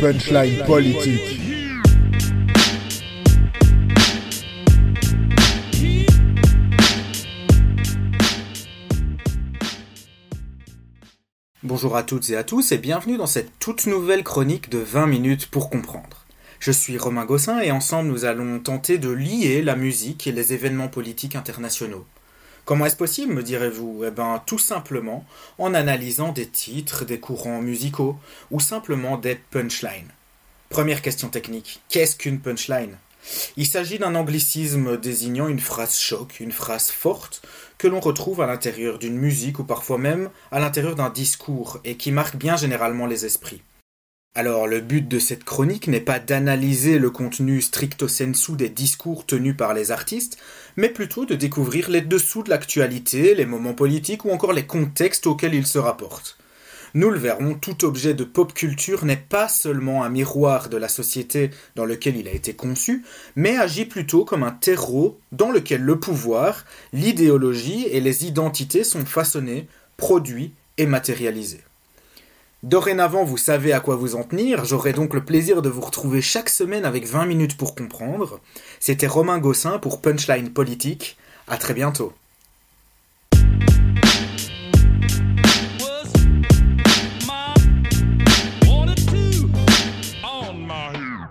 Punchline politique. Bonjour à toutes et à tous et bienvenue dans cette toute nouvelle chronique de 20 minutes pour comprendre. Je suis Romain Gossin et ensemble nous allons tenter de lier la musique et les événements politiques internationaux. Comment est-ce possible, me direz-vous? Eh bien, tout simplement en analysant des titres, des courants musicaux, ou simplement des punchlines. Première question technique, qu'est-ce qu'une punchline? Il s'agit d'un anglicisme désignant une phrase choc, une phrase forte, que l'on retrouve à l'intérieur d'une musique ou parfois même à l'intérieur d'un discours, et qui marque bien généralement les esprits. Alors le but de cette chronique n'est pas d'analyser le contenu stricto sensu des discours tenus par les artistes, mais plutôt de découvrir les dessous de l'actualité, les moments politiques ou encore les contextes auxquels ils se rapportent. Nous le verrons, tout objet de pop culture n'est pas seulement un miroir de la société dans lequel il a été conçu, mais agit plutôt comme un terreau dans lequel le pouvoir, l'idéologie et les identités sont façonnés, produits et matérialisés. Dorénavant, vous savez à quoi vous en tenir. J'aurai donc le plaisir de vous retrouver chaque semaine avec 20 minutes pour comprendre. C'était Romain Gossin pour Punchline Politique. À très bientôt.